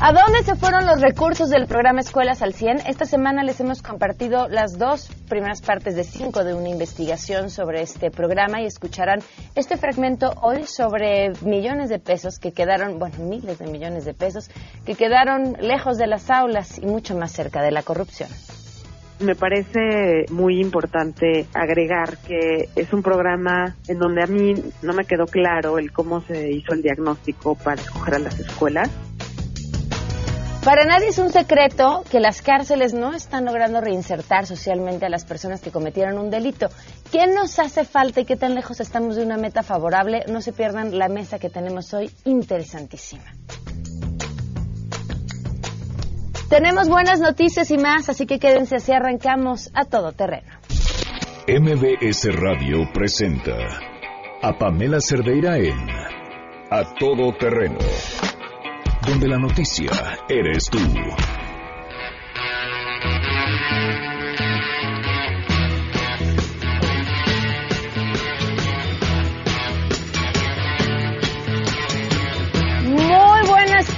¿A dónde se fueron los recursos del programa Escuelas al 100? Esta semana les hemos compartido las dos primeras partes de cinco de una investigación sobre este programa y escucharán este fragmento hoy sobre millones de pesos que quedaron, bueno, miles de millones de pesos que quedaron lejos de las aulas y mucho más cerca de la corrupción. Me parece muy importante agregar que es un programa en donde a mí no me quedó claro el cómo se hizo el diagnóstico para escoger a las escuelas para nadie es un secreto que las cárceles no están logrando reinsertar socialmente a las personas que cometieron un delito. ¿Qué nos hace falta y qué tan lejos estamos de una meta favorable? No se pierdan la mesa que tenemos hoy, interesantísima. Tenemos buenas noticias y más, así que quédense así arrancamos a todo terreno. MBS Radio presenta a Pamela Cerdeira en A Todo Terreno donde la noticia eres tú.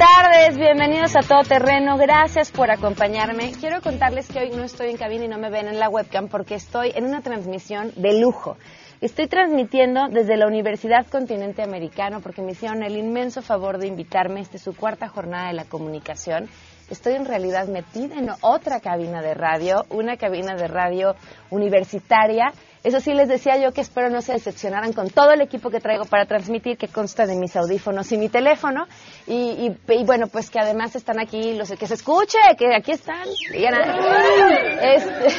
Tardes, bienvenidos a Todo Terreno, gracias por acompañarme. Quiero contarles que hoy no estoy en cabina y no me ven en la webcam porque estoy en una transmisión de lujo. Estoy transmitiendo desde la Universidad Continente Americano porque me hicieron el inmenso favor de invitarme. Esta es su cuarta jornada de la comunicación. Estoy en realidad metida en otra cabina de radio, una cabina de radio universitaria eso sí, les decía yo que espero no se decepcionaran con todo el equipo que traigo para transmitir, que consta de mis audífonos y mi teléfono. Y, bueno, pues que además están aquí los que se escuche, que aquí están.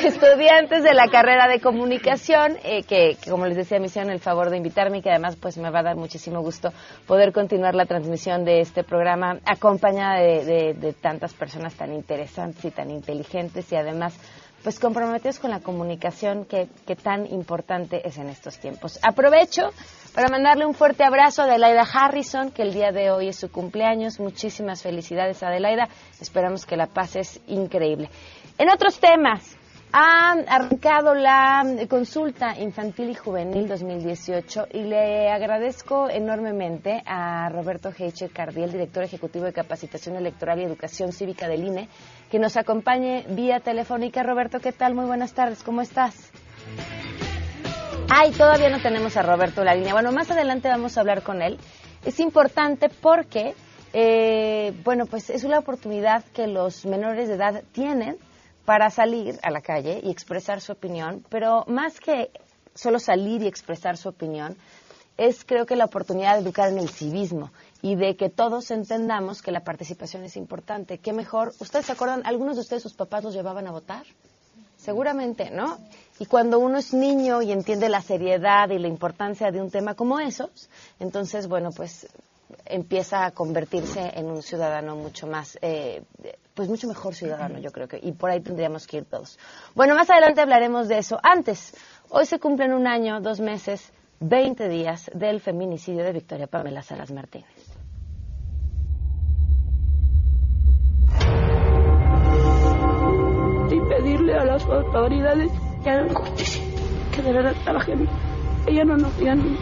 estudiantes de la carrera de comunicación, eh, que, como les decía, me hicieron el favor de invitarme y que además pues me va a dar muchísimo gusto poder continuar la transmisión de este programa acompañada de tantas personas tan interesantes y tan inteligentes y además pues comprometidos con la comunicación que, que, tan importante es en estos tiempos. Aprovecho para mandarle un fuerte abrazo a Adelaida Harrison, que el día de hoy es su cumpleaños. Muchísimas felicidades, Adelaida. Esperamos que la pases increíble. En otros temas, ha arrancado la consulta infantil y juvenil 2018 y le agradezco enormemente a Roberto Heiche Cardiel, director ejecutivo de capacitación electoral y educación cívica del INE, que nos acompañe vía telefónica. Roberto, ¿qué tal? Muy buenas tardes, ¿cómo estás? Ay, todavía no tenemos a Roberto la línea. Bueno, más adelante vamos a hablar con él. Es importante porque, eh, bueno, pues es una oportunidad que los menores de edad tienen para salir a la calle y expresar su opinión, pero más que solo salir y expresar su opinión, es creo que la oportunidad de educar en el civismo y de que todos entendamos que la participación es importante. ¿Qué mejor? ¿Ustedes se acuerdan? ¿Algunos de ustedes sus papás los llevaban a votar? Seguramente, ¿no? Y cuando uno es niño y entiende la seriedad y la importancia de un tema como esos, entonces, bueno, pues empieza a convertirse en un ciudadano mucho más, eh, pues mucho mejor ciudadano, yo creo que, y por ahí tendríamos que ir todos. Bueno, más adelante hablaremos de eso. Antes, hoy se cumplen un año, dos meses, 20 días del feminicidio de Victoria Pamela Salas Martínez. Y pedirle a las autoridades que hagan justicia, que de verdad trabajen. Ella no nos digan,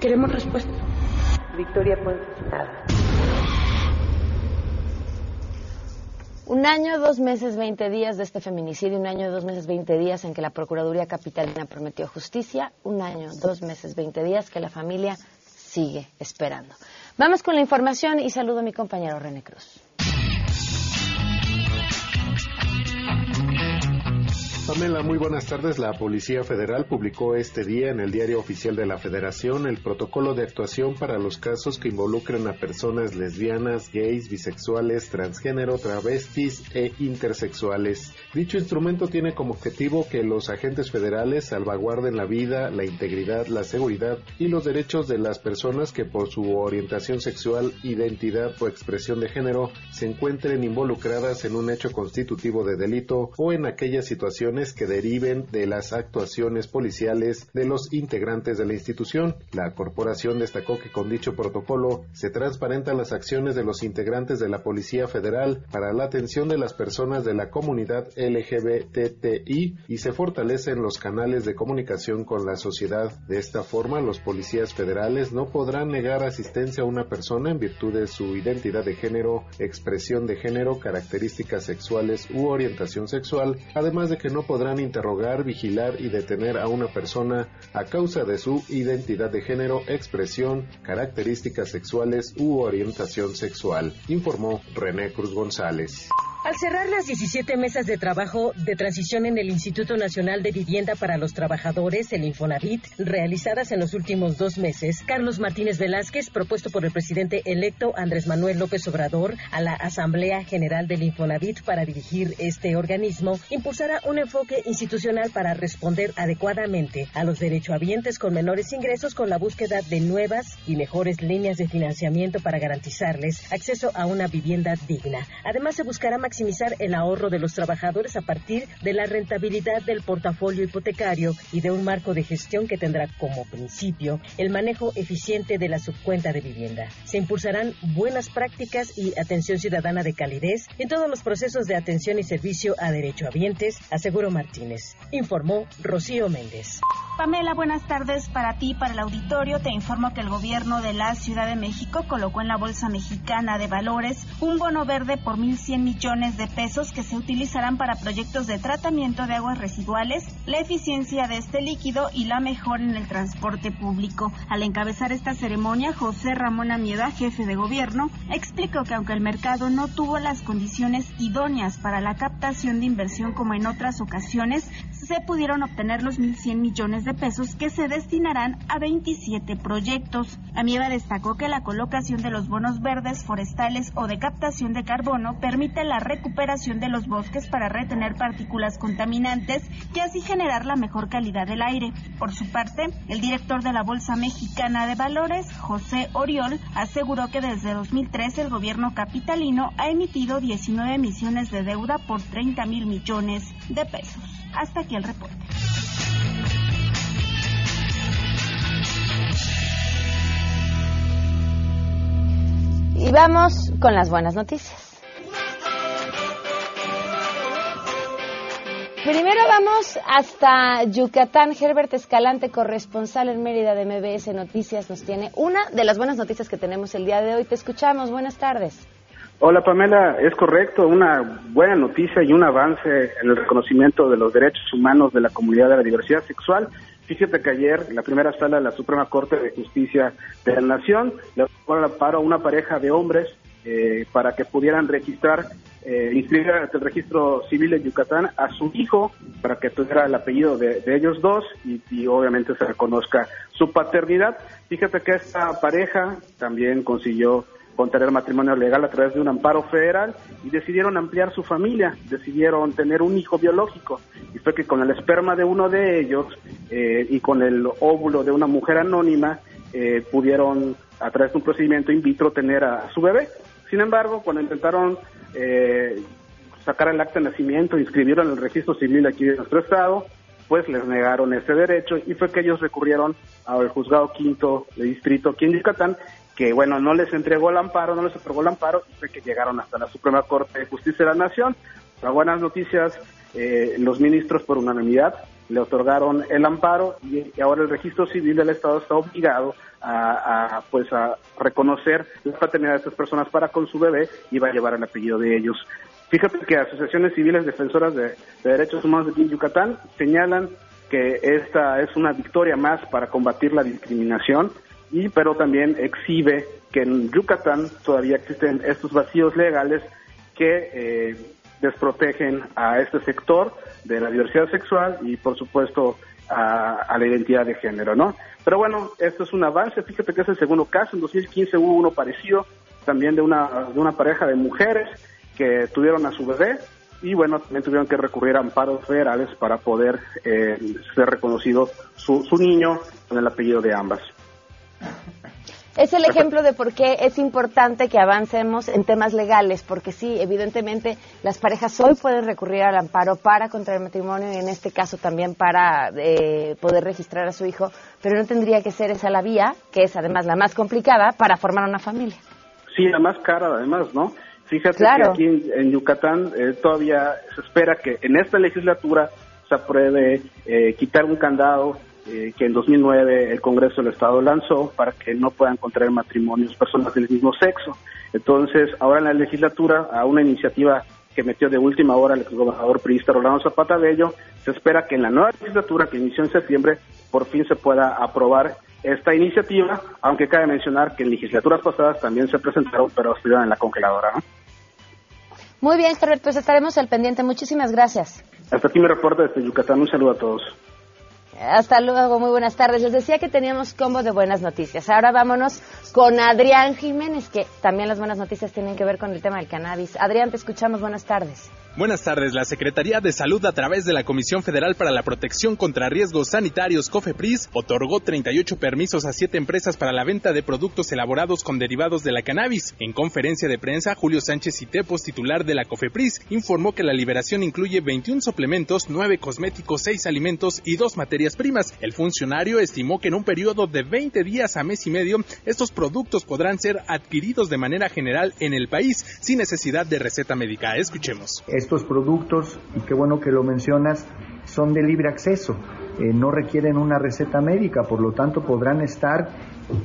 queremos respuesta. Victoria pues nada. Un año, dos meses, veinte días de este feminicidio, un año, dos meses, veinte días en que la Procuraduría Capitalina prometió justicia, un año, dos meses, veinte días que la familia sigue esperando. Vamos con la información y saludo a mi compañero René Cruz. Pamela, muy buenas tardes. La Policía Federal publicó este día en el Diario Oficial de la Federación el protocolo de actuación para los casos que involucran a personas lesbianas, gays, bisexuales, transgénero, travestis e intersexuales. Dicho instrumento tiene como objetivo que los agentes federales salvaguarden la vida, la integridad, la seguridad y los derechos de las personas que por su orientación sexual, identidad o expresión de género se encuentren involucradas en un hecho constitutivo de delito o en aquellas situaciones acciones que deriven de las actuaciones policiales de los integrantes de la institución. La corporación destacó que con dicho protocolo se transparentan las acciones de los integrantes de la Policía Federal para la atención de las personas de la comunidad LGBTI y se fortalecen los canales de comunicación con la sociedad. De esta forma, los policías federales no podrán negar asistencia a una persona en virtud de su identidad de género, expresión de género, características sexuales u orientación sexual, además de que no podrán interrogar, vigilar y detener a una persona a causa de su identidad de género, expresión, características sexuales u orientación sexual, informó René Cruz González. Al cerrar las 17 mesas de trabajo de transición en el Instituto Nacional de Vivienda para los Trabajadores, el Infonavit, realizadas en los últimos dos meses, Carlos Martínez Velázquez, propuesto por el presidente electo Andrés Manuel López Obrador a la Asamblea General del Infonavit para dirigir este organismo, impulsará un enfoque institucional para responder adecuadamente a los derechohabientes con menores ingresos con la búsqueda de nuevas y mejores líneas de financiamiento para garantizarles acceso a una vivienda digna. Además, se buscará maximizar el ahorro de los trabajadores a partir de la rentabilidad del portafolio hipotecario y de un marco de gestión que tendrá como principio el manejo eficiente de la subcuenta de vivienda. Se impulsarán buenas prácticas y atención ciudadana de calidez en todos los procesos de atención y servicio a derechohabientes, aseguró Martínez. Informó Rocío Méndez. Pamela, buenas tardes para ti, para el auditorio. Te informo que el gobierno de la Ciudad de México colocó en la Bolsa Mexicana de Valores un bono verde por 1.100 millones de pesos que se utilizarán para proyectos de tratamiento de aguas residuales, la eficiencia de este líquido y la mejora en el transporte público. Al encabezar esta ceremonia, José Ramón Amieda, jefe de gobierno, explicó que aunque el mercado no tuvo las condiciones idóneas para la captación de inversión como en otras ocasiones, se pudieron obtener los 1.100 millones de pesos que se destinarán a 27 proyectos. Amieva destacó que la colocación de los bonos verdes forestales o de captación de carbono permite la recuperación de los bosques para retener partículas contaminantes y así generar la mejor calidad del aire. Por su parte, el director de la Bolsa Mexicana de Valores, José Oriol, aseguró que desde 2013 el gobierno capitalino ha emitido 19 emisiones de deuda por 30 mil millones de pesos. Hasta aquí el reporte. Y vamos con las buenas noticias. Primero vamos hasta Yucatán. Herbert Escalante, corresponsal en Mérida de MBS Noticias, nos tiene una de las buenas noticias que tenemos el día de hoy. Te escuchamos. Buenas tardes. Hola Pamela, es correcto, una buena noticia y un avance en el reconocimiento de los derechos humanos de la comunidad de la diversidad sexual. Fíjate que ayer la primera sala de la Suprema Corte de Justicia de la Nación le paro a una pareja de hombres eh, para que pudieran registrar, eh, inscribir el registro civil de Yucatán a su hijo para que tuviera el apellido de, ellos dos y, y, obviamente se reconozca su paternidad. Fíjate que esta pareja también consiguió contraer matrimonio legal a través de un amparo federal y decidieron ampliar su familia, decidieron tener un hijo biológico y fue que con el esperma de uno de ellos eh, y con el óvulo de una mujer anónima eh, pudieron a través de un procedimiento in vitro tener a, su bebé. Sin embargo, cuando intentaron eh, sacar el acta de nacimiento, inscribirlo en el registro civil aquí de nuestro estado, pues les negaron ese derecho y fue que ellos recurrieron al juzgado quinto de distrito aquí en Yucatán que bueno, no les entregó el amparo, no les otorgó el amparo y fue que llegaron hasta la Suprema Corte de Justicia de la Nación. Las buenas noticias, eh, los ministros por unanimidad le otorgaron el amparo y, ahora el registro civil del Estado está obligado a, pues a reconocer la paternidad de estas personas para con su bebé y va a llevar el apellido de ellos. Fíjate que asociaciones civiles defensoras de, de derechos humanos de Yucatán señalan que esta es una victoria más para combatir la discriminación y pero también exhibe que en Yucatán todavía existen estos vacíos legales que eh, desprotegen a este sector de la diversidad sexual y por supuesto a, la identidad de género, ¿no? Pero bueno, esto es un avance, fíjate que es el segundo caso, en 2015 hubo uno parecido también de una, de una pareja de mujeres que tuvieron a su bebé y bueno, también tuvieron que recurrir a amparos federales para poder eh, ser reconocido su, su niño con el apellido de ambas. Es el ejemplo de por qué es importante que avancemos en temas legales, porque sí, evidentemente las parejas hoy pueden recurrir al amparo para contraer matrimonio y en este caso también para eh, poder registrar a su hijo, pero no tendría que ser esa la vía, que es además la más complicada, para formar una familia. Sí, la más cara además, ¿no? Fíjate que aquí en, Yucatán eh, todavía se espera que en esta legislatura se apruebe eh, quitar un candado eh, que en 2009 el Congreso del Estado lanzó para que no puedan contraer matrimonios personas del mismo sexo. Entonces, ahora en la legislatura, a una iniciativa que metió de última hora el gobernador priista Rolando Zapata Bello, se espera que en la nueva legislatura que inició en septiembre por fin se pueda aprobar esta iniciativa, aunque cabe mencionar que en legislaturas pasadas también se presentaron, pero estuvieron en la congeladora. Muy bien, Herbert, pues estaremos al pendiente. Muchísimas gracias. Hasta aquí mi reporte desde Yucatán. Un saludo a todos. Hasta luego, muy buenas tardes. Les decía que teníamos combo de buenas noticias. Ahora vámonos con Adrián Jiménez, que también las buenas noticias tienen que ver con el tema del cannabis. Adrián, te escuchamos. Buenas tardes. Buenas tardes. La Secretaría de Salud, a través de la Comisión Federal para la Protección contra Riesgos Sanitarios, COFEPRIS, otorgó 38 permisos a siete empresas para la venta de productos elaborados con derivados de la cannabis. En conferencia de prensa, Julio Sánchez Citepos, titular de la COFEPRIS, informó que la liberación incluye 21 suplementos, 9 cosméticos, 6 alimentos y 2 materias primas. El funcionario estimó que en un periodo de 20 días a mes y medio, estos productos podrán ser adquiridos de manera general en el país sin necesidad de receta médica. Escuchemos estos productos, y qué bueno que lo mencionas, son de libre acceso, eh, no requieren una receta médica, por lo tanto podrán estar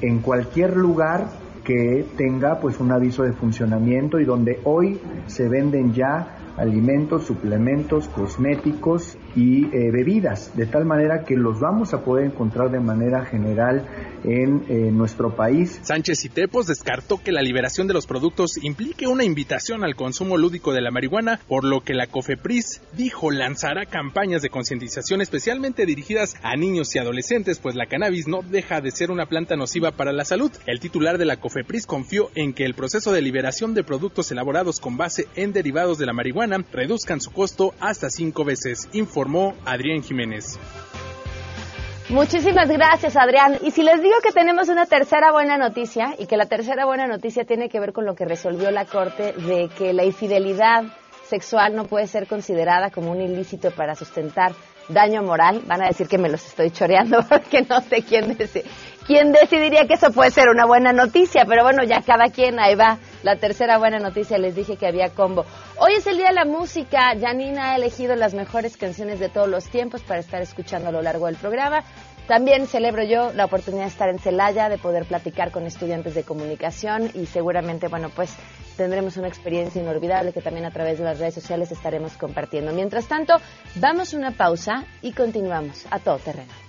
en cualquier lugar que tenga pues un aviso de funcionamiento y donde hoy se venden ya alimentos, suplementos, cosméticos y eh, bebidas, de tal manera que los vamos a poder encontrar de manera general en eh, nuestro país. Sánchez y Tepos descartó que la liberación de los productos implique una invitación al consumo lúdico de la marihuana, por lo que la COFEPRIS dijo lanzará campañas de concientización especialmente dirigidas a niños y adolescentes, pues la cannabis no deja de ser una planta nociva para la salud. El titular de la COFEPRIS confió en que el proceso de liberación de productos elaborados con base en derivados de la marihuana reduzcan su costo hasta cinco veces, informó Adrián Jiménez. Muchísimas gracias, Adrián. Y si les digo que tenemos una tercera buena noticia, y que la tercera buena noticia tiene que ver con lo que resolvió la Corte de que la infidelidad sexual no puede ser considerada como un ilícito para sustentar daño moral, van a decir que me los estoy choreando porque no sé quién, quién decidiría que eso puede ser una buena noticia, pero bueno, ya cada quien, ahí va. La tercera buena noticia, les dije que había combo. Hoy es el Día de la Música. Janina ha elegido las mejores canciones de todos los tiempos para estar escuchando a lo largo del programa. También celebro yo la oportunidad de estar en Celaya, de poder platicar con estudiantes de comunicación y seguramente, bueno, pues tendremos una experiencia inolvidable que también a través de las redes sociales estaremos compartiendo. Mientras tanto, damos una pausa y continuamos a todo terreno.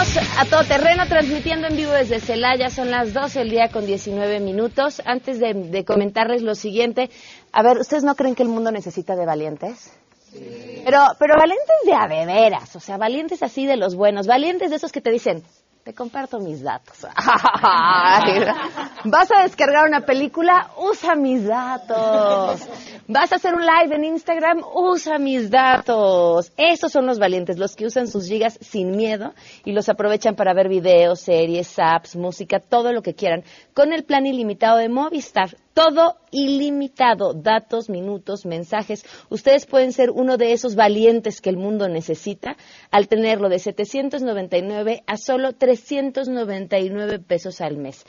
A todo terreno transmitiendo en vivo desde Celaya. Son las 12 del día con 19 minutos. Antes de, comentarles lo siguiente, a ver, ¿ustedes no creen que el mundo necesita de valientes? Pero, pero valientes de a veras, o sea, valientes así de los buenos, valientes de esos que te dicen, te comparto mis datos. ¿Vas a descargar una película? Usa mis datos. ¿Vas a hacer un live en Instagram? Usa mis datos. Esos son los valientes, los que usan sus gigas sin miedo y los aprovechan para ver videos, series, apps, música, todo lo que quieran, con el plan ilimitado de Movistar todo ilimitado, datos, minutos, mensajes. Ustedes pueden ser uno de esos valientes que el mundo necesita al tenerlo de 799 a solo 399 pesos al mes.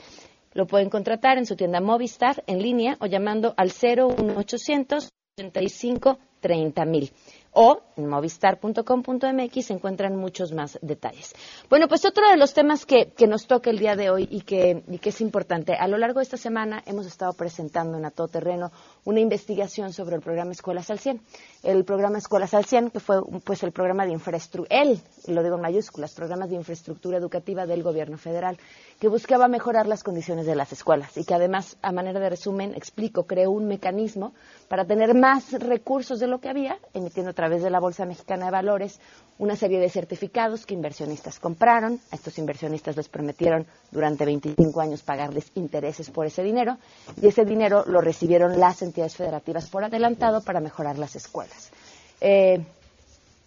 Lo pueden contratar en su tienda Movistar en línea o llamando al 01800 85 30 mil. O en movistar.com.mx se encuentran muchos más detalles. Bueno, pues otro de los temas que, que nos toca el día de hoy y que, y que, es importante, a lo largo de esta semana hemos estado presentando en A Todo Terreno una investigación sobre el programa Escuelas al 100. El programa Escuelas al 100, que fue pues el programa de infraestructura, él, lo digo en mayúsculas, programas de infraestructura educativa del gobierno federal, que buscaba mejorar las condiciones de las escuelas y que además, a manera de resumen, explico, creó un mecanismo para tener más recursos de lo que había, emitiendo través de la Bolsa Mexicana de Valores una serie de certificados que inversionistas compraron. A estos inversionistas les prometieron durante 25 años pagarles intereses por ese dinero y ese dinero lo recibieron las entidades federativas por adelantado para mejorar las escuelas. Eh,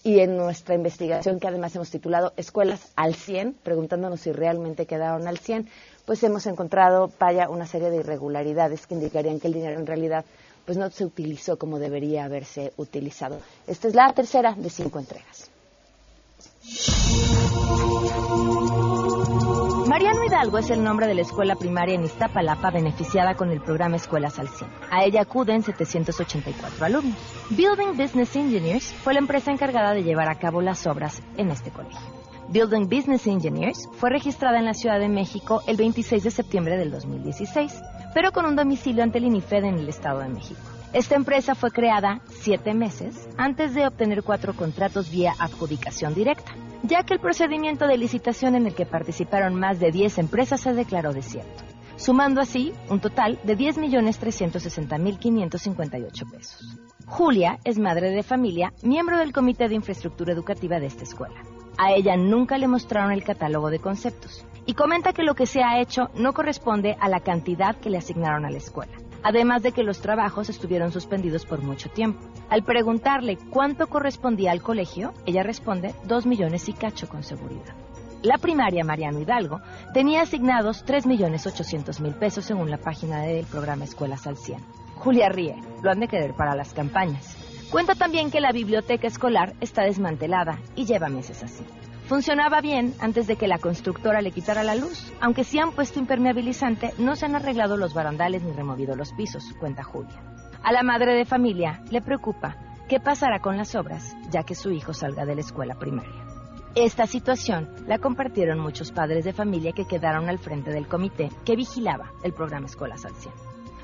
y en nuestra investigación, que además hemos titulado Escuelas al 100, preguntándonos si realmente quedaron al 100, pues hemos encontrado, vaya, una serie de irregularidades que indicarían que el dinero en realidad pues no se utilizó como debería haberse utilizado. Esta es la tercera de cinco entregas. Mariano Hidalgo es el nombre de la escuela primaria en Iztapalapa beneficiada con el programa Escuelas al 100. A ella acuden 784 alumnos. Building Business Engineers fue la empresa encargada de llevar a cabo las obras en este colegio. Building Business Engineers fue registrada en la Ciudad de México el 26 de septiembre del 2016, pero con un domicilio ante el INIFED en el Estado de México. Esta empresa fue creada siete meses antes de obtener cuatro contratos vía adjudicación directa, ya que el procedimiento de licitación en el que participaron más de 10 empresas se declaró desierto, sumando así un total de 10.360.558 pesos. Julia es madre de familia, miembro del Comité de Infraestructura Educativa de esta escuela. A ella nunca le mostraron el catálogo de conceptos y comenta que lo que se ha hecho no corresponde a la cantidad que le asignaron a la escuela además de que los trabajos estuvieron suspendidos por mucho tiempo. Al preguntarle cuánto correspondía al colegio, ella responde dos millones y cacho con seguridad. La primaria Mariano Hidalgo tenía asignados 3 millones 800 mil pesos según la página del programa Escuelas al 100. Julia ríe, lo han de querer para las campañas. Cuenta también que la biblioteca escolar está desmantelada y lleva meses así. Funcionaba bien antes de que la constructora le quitara la luz. Aunque sí han puesto impermeabilizante, no se han arreglado los barandales ni removido los pisos, cuenta Julia. A la madre de familia le preocupa qué pasará con las obras, ya que su hijo salga de la escuela primaria. Esta situación la compartieron muchos padres de familia que quedaron al frente del comité que vigilaba el programa Escuelas al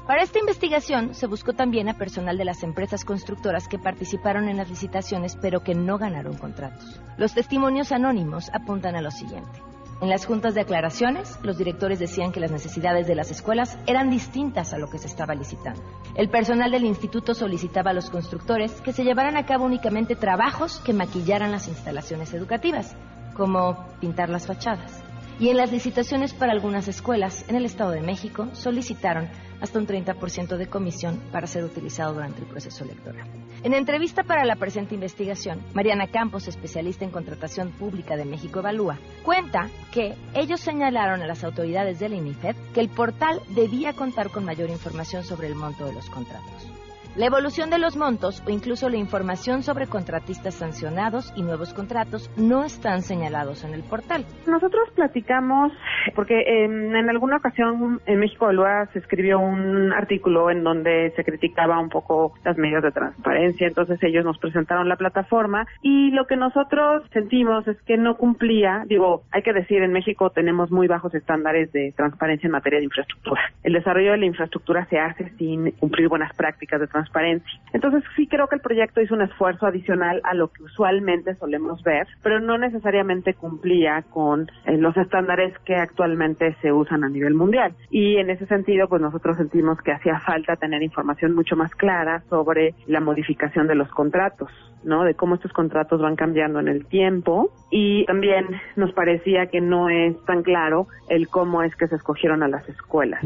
para esta investigación se buscó también a personal de las empresas constructoras que participaron en las licitaciones pero que no ganaron contratos. Los testimonios anónimos apuntan a lo siguiente. En las juntas de aclaraciones, los directores decían que las necesidades de las escuelas eran distintas a lo que se estaba licitando. El personal del instituto solicitaba a los constructores que se llevaran a cabo únicamente trabajos que maquillaran las instalaciones educativas, como pintar las fachadas. Y en las licitaciones para algunas escuelas en el Estado de México solicitaron hasta un 30% de comisión para ser utilizado durante el proceso electoral. En entrevista para la presente investigación, Mariana Campos, especialista en contratación pública de México Evalúa, cuenta que ellos señalaron a las autoridades del INIFED que el portal debía contar con mayor información sobre el monto de los contratos. La evolución de los montos o incluso la información sobre contratistas sancionados y nuevos contratos no están señalados en el portal. Nosotros platicamos, porque en, alguna ocasión en México Evalúa se escribió un artículo en donde se criticaba un poco las medidas de transparencia, entonces ellos nos presentaron la plataforma y lo que nosotros sentimos es que no cumplía, digo, hay que decir, en México tenemos muy bajos estándares de transparencia en materia de infraestructura. El desarrollo de la infraestructura se hace sin cumplir buenas prácticas de transparencia transparencia. Entonces sí creo que el proyecto hizo un esfuerzo adicional a lo que usualmente solemos ver, pero no necesariamente cumplía con eh, los estándares que actualmente se usan a nivel mundial. Y en ese sentido, pues nosotros sentimos que hacía falta tener información mucho más clara sobre la modificación de los contratos. ¿no? De cómo estos contratos van cambiando en el tiempo y también nos parecía que no es tan claro el cómo es que se escogieron a las escuelas.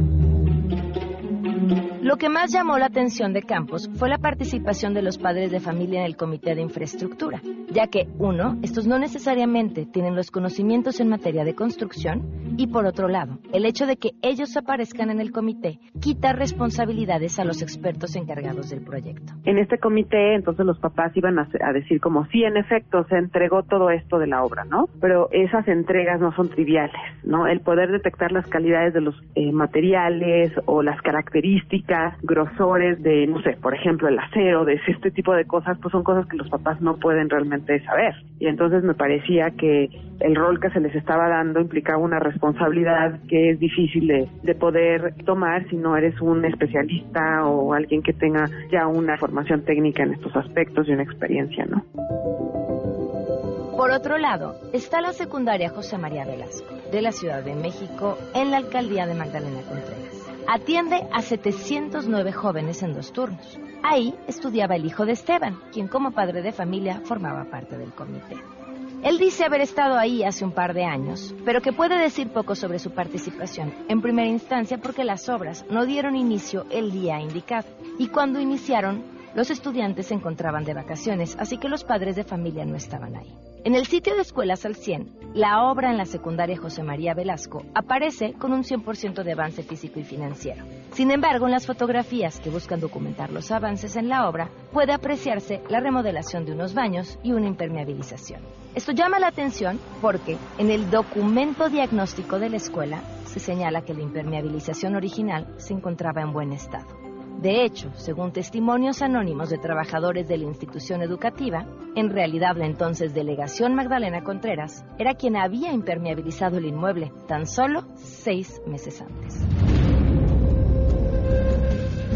Lo que más llamó la atención de Campos fue la participación de los padres de familia en el Comité de Infraestructura, ya que, uno, estos no necesariamente tienen los conocimientos en materia de construcción, y por otro lado, el hecho de que ellos aparezcan en el comité quita responsabilidades a los expertos encargados del proyecto. En este comité, entonces los papás iban a, decir como, sí, en efecto, se entregó todo esto de la obra, ¿no? Pero esas entregas no son triviales, ¿no? El poder detectar las calidades de los eh, materiales o las características grosores de, no sé, por ejemplo, el acero, de este tipo de cosas, pues son cosas que los papás no pueden realmente saber. Y entonces me parecía que el rol que se les estaba dando implicaba una responsabilidad que es difícil de poder tomar si no eres un especialista o alguien que tenga ya una formación técnica en estos aspectos y una experiencia, ¿no? Por otro lado, está la secundaria José María Velasco, de la Ciudad de México, en la alcaldía de Magdalena Contreras. Atiende a 709 jóvenes en dos turnos. Ahí estudiaba el hijo de Esteban, quien como padre de familia formaba parte del comité. Él dice haber estado ahí hace un par de años, pero que puede decir poco sobre su participación, en primera instancia porque las obras no dieron inicio el día indicado, y cuando iniciaron, los estudiantes se encontraban de vacaciones, así que los padres de familia no estaban ahí. En el sitio de Escuelas al 100, la obra en la secundaria José María Velasco aparece con un 100% de avance físico y financiero. Sin embargo, en las fotografías que buscan documentar los avances en la obra, puede apreciarse la remodelación de unos baños y una impermeabilización. Esto llama la atención porque en el documento diagnóstico de la escuela se señala que la impermeabilización original se encontraba en buen estado. De hecho, según testimonios anónimos de trabajadores de la institución educativa, en realidad la entonces delegación Magdalena Contreras era quien había impermeabilizado el inmueble tan solo seis meses antes.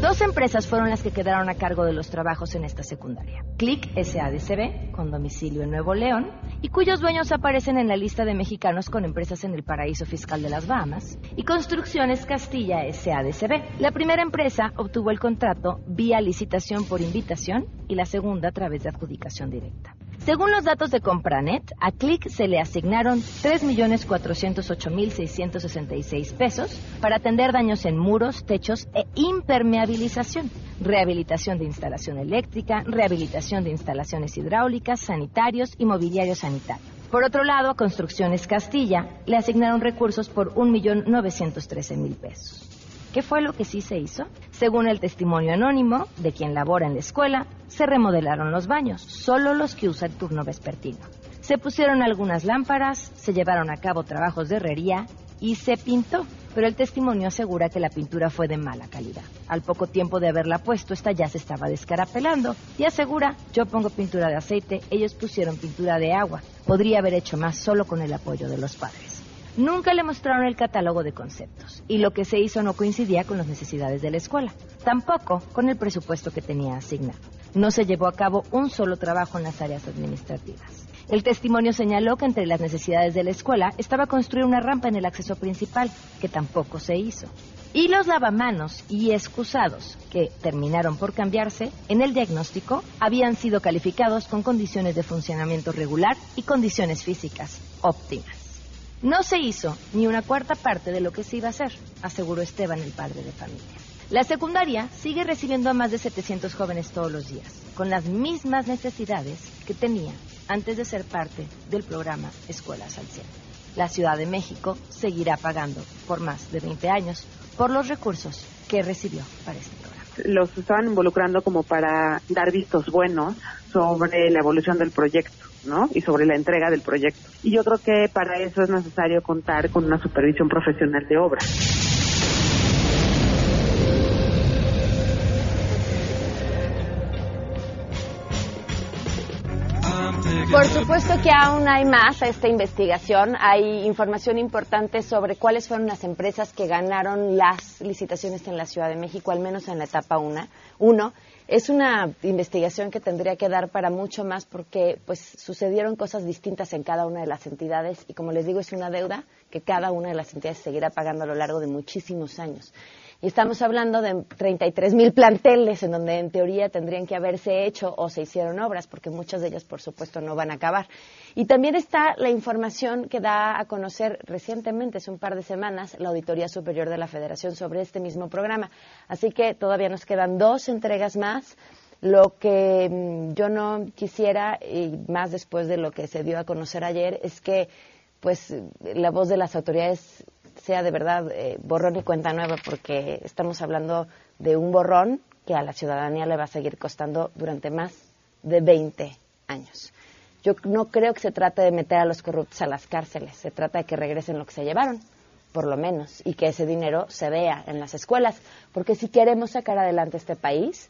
Dos empresas fueron las que quedaron a cargo de los trabajos en esta secundaria. Click SADCB, con domicilio en Nuevo León, y cuyos dueños aparecen en la lista de mexicanos con empresas en el paraíso fiscal de las Bahamas, y Construcciones Castilla SADCB. La primera empresa obtuvo el contrato vía licitación por invitación y la segunda a través de adjudicación directa. Según los datos de Compranet, a Click se le asignaron 3.408.666 pesos para atender daños en muros, techos e impermeabilización, rehabilitación de instalación eléctrica, rehabilitación de instalaciones hidráulicas, sanitarios y mobiliario sanitario. Por otro lado, a Construcciones Castilla le asignaron recursos por 1.913.000 pesos. ¿Qué fue lo que sí se hizo? Según el testimonio anónimo de quien labora en la escuela, se remodelaron los baños, solo los que usa el turno vespertino. Se pusieron algunas lámparas, se llevaron a cabo trabajos de herrería y se pintó, pero el testimonio asegura que la pintura fue de mala calidad. Al poco tiempo de haberla puesto, esta ya se estaba descarapelando y asegura, yo pongo pintura de aceite, ellos pusieron pintura de agua. Podría haber hecho más solo con el apoyo de los padres. Nunca le mostraron el catálogo de conceptos y lo que se hizo no coincidía con las necesidades de la escuela, tampoco con el presupuesto que tenía asignado. No se llevó a cabo un solo trabajo en las áreas administrativas. El testimonio señaló que entre las necesidades de la escuela estaba construir una rampa en el acceso principal, que tampoco se hizo. Y los lavamanos y excusados, que terminaron por cambiarse, en el diagnóstico habían sido calificados con condiciones de funcionamiento regular y condiciones físicas óptimas. No se hizo ni una cuarta parte de lo que se iba a hacer, aseguró Esteban, el padre de familia. La secundaria sigue recibiendo a más de 700 jóvenes todos los días, con las mismas necesidades que tenía antes de ser parte del programa Escuelas al Cielo. La Ciudad de México seguirá pagando por más de 20 años por los recursos que recibió para este programa. Los estaban involucrando como para dar vistos buenos sobre la evolución del proyecto ¿no? Y sobre la entrega del proyecto. Y yo creo que para eso es necesario contar con una supervisión profesional de obra. Por supuesto que aún hay más a esta investigación. Hay información importante sobre cuáles fueron las empresas que ganaron las licitaciones en la Ciudad de México, al menos en la etapa 1. Uno, es una investigación que tendría que dar para mucho más porque pues sucedieron cosas distintas en cada una de las entidades y como les digo es una deuda que cada una de las entidades seguirá pagando a lo largo de muchísimos años. Y estamos hablando de 33 mil planteles en donde en teoría tendrían que haberse hecho o se hicieron obras, porque muchas de ellas, por supuesto, no van a acabar. Y también está la información que da a conocer recientemente, hace un par de semanas, la Auditoría Superior de la Federación sobre este mismo programa. Así que todavía nos quedan dos entregas más. Lo que mm, yo no quisiera, y más después de lo que se dio a conocer ayer, es que pues la voz de las autoridades sea de verdad eh, borrón y cuenta nueva, porque estamos hablando de un borrón que a la ciudadanía le va a seguir costando durante más de 20 años. Yo no creo que se trate de meter a los corruptos a las cárceles, se trata de que regresen lo que se llevaron, por lo menos, y que ese dinero se vea en las escuelas, porque si queremos sacar adelante este país,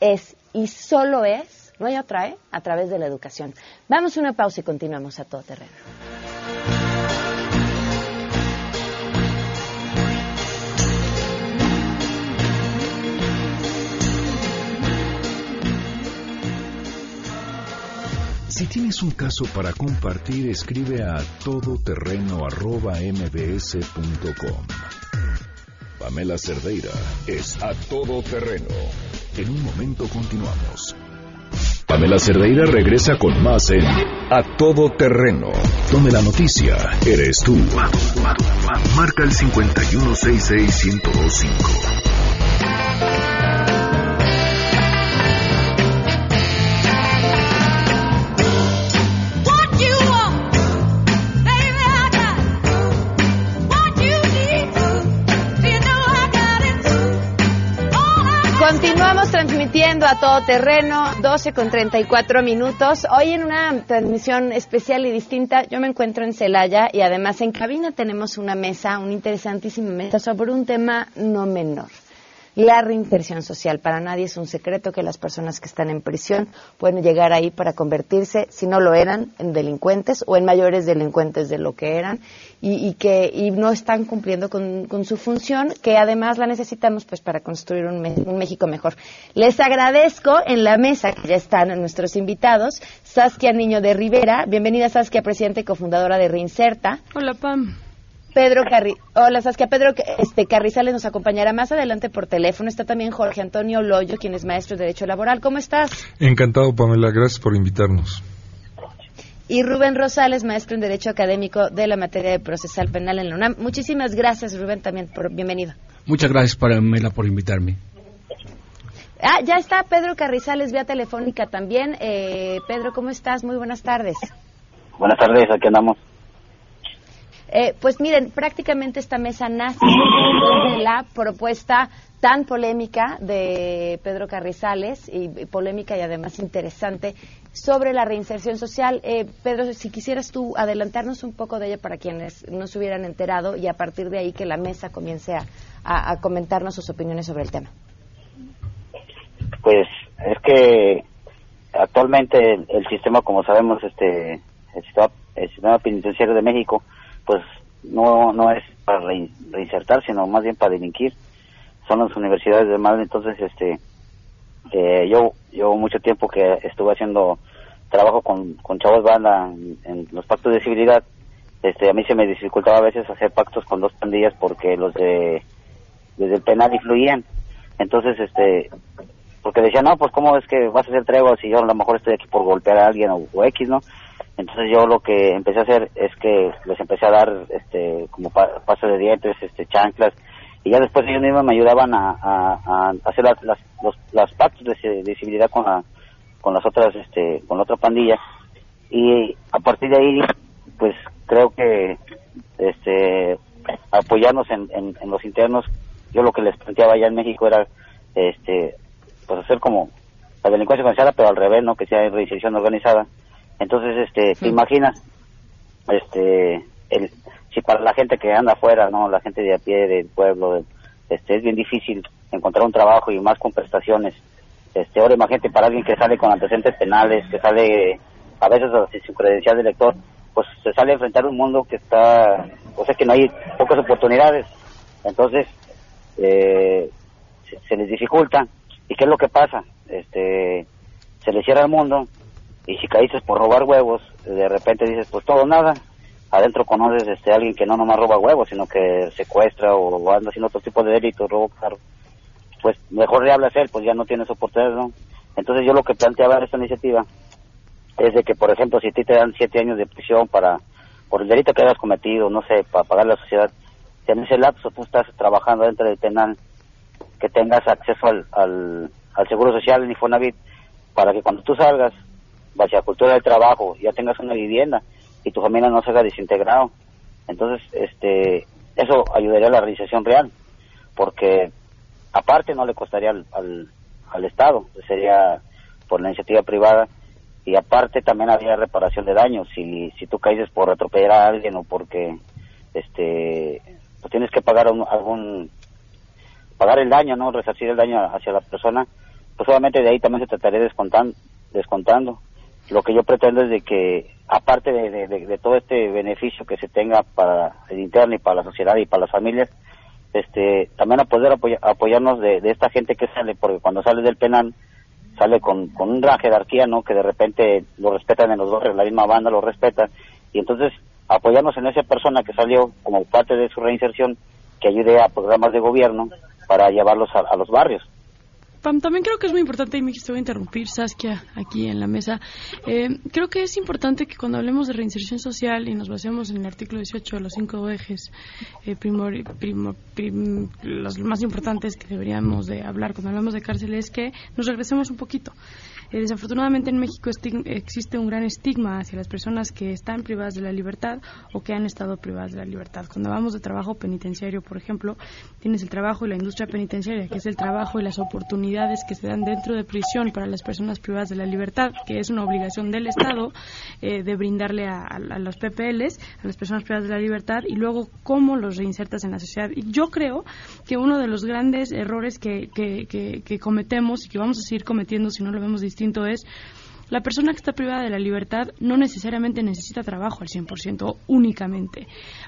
es y solo es, no hay otra, ¿eh? a través de la educación. Vamos a una pausa y continuamos a todo terreno. Si tienes un caso para compartir, escribe a todoterreno.mbs.com. Pamela Cerdeira es a todoterreno. En un momento continuamos. Pamela Cerdeira regresa con más en A Todo Terreno, la noticia eres tú. Marca el 5166125. Continuamos transmitiendo a todo terreno, 12 con 34 minutos. Hoy en una transmisión especial y distinta, yo me encuentro en Celaya y además en cabina tenemos una mesa, una interesantísima mesa sobre un tema no menor la reinserción social. Para nadie es un secreto que las personas que están en prisión pueden llegar ahí para convertirse, si no lo eran, en delincuentes o en mayores delincuentes de lo que eran y, que y no están cumpliendo con, su función, que además la necesitamos pues para construir un, un, México mejor. Les agradezco en la mesa que ya están nuestros invitados, Saskia Niño de Rivera, bienvenida Saskia, presidente y cofundadora de Reinserta. Hola Pam. Pedro Carri Hola Saskia, Pedro este, Carrizales nos acompañará más adelante por teléfono. Está también Jorge Antonio Loyo, quien es maestro de Derecho Laboral. ¿Cómo estás? Encantado, Pamela. Gracias por invitarnos. Y Rubén Rosales, maestro en Derecho Académico de la materia de procesal penal en la UNAM. Muchísimas gracias, Rubén, también por bienvenido. Muchas gracias, Pamela, por invitarme. Ah, ya está Pedro Carrizales vía telefónica también. Eh, Pedro, ¿cómo estás? Muy buenas tardes. Buenas tardes, aquí andamos. Eh, pues miren, prácticamente esta mesa nace de la propuesta tan polémica de Pedro Carrizales, y, polémica y además interesante, sobre la reinserción social. Eh, Pedro, si quisieras tú adelantarnos un poco de ella para quienes no se hubieran enterado y a partir de ahí que la mesa comience a, comentarnos sus opiniones sobre el tema. Pues es que actualmente el, sistema, como sabemos, este el el sistema penitenciario de México, pues no, no es para reinsertar, sino más bien para delinquir. Son las universidades de Madrid, entonces este eh, yo yo mucho tiempo que estuve haciendo trabajo con, con chavos banda en, los pactos de civilidad, este a mí se me dificultaba a veces hacer pactos con dos pandillas porque los de desde el penal influían. Entonces este porque decían, "No, pues cómo es que vas a hacer tregua si yo a lo mejor estoy aquí por golpear a alguien o X, ¿no?" Entonces yo lo que empecé a hacer es que les empecé a dar este como paso de dientes, este chanclas y ya después ellos mismos me ayudaban a, hacer las, las, las pactos de, civilidad con la, con las otras este con la otra pandilla. Y a partir de ahí pues creo que este apoyarnos en, en, los internos yo lo que les planteaba allá en México era este pues hacer como la delincuencia organizada pero al revés no que sea reinserción organizada entonces, este, te imaginas, este, el, si para la gente que anda afuera, no, la gente de a pie del pueblo, este, es bien difícil encontrar un trabajo y más con prestaciones. Este, ahora imagínate para alguien que sale con antecedentes penales, que sale a veces sin credencial de lector, pues se sale a enfrentar un mundo que está, o sea que no hay pocas oportunidades. Entonces, eh, se, se, les dificulta. ¿Y qué es lo que pasa? Este, se les cierra el mundo y si caíste por robar huevos, de repente dices, pues todo nada, adentro conoces este alguien que no nomás roba huevos, sino que secuestra o, anda haciendo otro tipo de delitos, robo carro, pues mejor le hablas él, pues ya no tienes oportunidades, ¿no? Entonces yo lo que planteaba en esta iniciativa es de que, por ejemplo, si a ti te dan siete años de prisión para por el delito que hayas cometido, no sé, para pagar la sociedad, si en ese lapso tú estás trabajando dentro del penal, que tengas acceso al, al, al Seguro Social en Infonavit, para que cuando tú salgas hacia cultura del trabajo, ya tengas una vivienda y tu familia no se haga desintegrado. Entonces, este, eso ayudaría a la realización real, porque aparte no le costaría al, al, Estado, sería por la iniciativa privada, y aparte también habría reparación de daños, si, si tú caes por atropellar a alguien o porque este pues tienes que pagar algún pagar el daño, ¿no? Resarcir el daño hacia la persona, pues obviamente de ahí también se trataría descontando, descontando. Lo que yo pretendo es de que, aparte de, todo este beneficio que se tenga para el interno y para la sociedad y para las familias, este, también a poder apoyarnos de, esta gente que sale, porque cuando sale del penal, sale con, con una jerarquía, ¿no? Que de repente lo respetan en los dos, la misma banda lo respeta, y entonces apoyarnos en esa persona que salió como parte de su reinserción, que ayude a programas de gobierno para llevarlos a los barrios. Pam, también creo que es muy importante, y me voy a interrumpir, Saskia, aquí en la mesa. Eh, creo que es importante que cuando hablemos de reinserción social y nos basemos en el artículo 18 de los cinco ejes eh, los más importantes que deberíamos de hablar cuando hablamos de cárcel es que nos regresemos un poquito. Eh, desafortunadamente en México existe un gran estigma hacia las personas que están privadas de la libertad o que han estado privadas de la libertad. Cuando hablamos de trabajo penitenciario, por ejemplo, tienes el trabajo y la industria penitenciaria, que es el trabajo y las oportunidades que se dan dentro de prisión para las personas privadas de la libertad, que es una obligación del Estado eh, de brindarle a, los PPLs, a las personas privadas de la libertad, y luego cómo los reinsertas en la sociedad. Y yo creo que uno de los grandes errores que, que cometemos y que vamos a seguir cometiendo si no lo vemos distinto es la persona que está privada de la libertad no necesariamente necesita trabajo al 100% únicamente.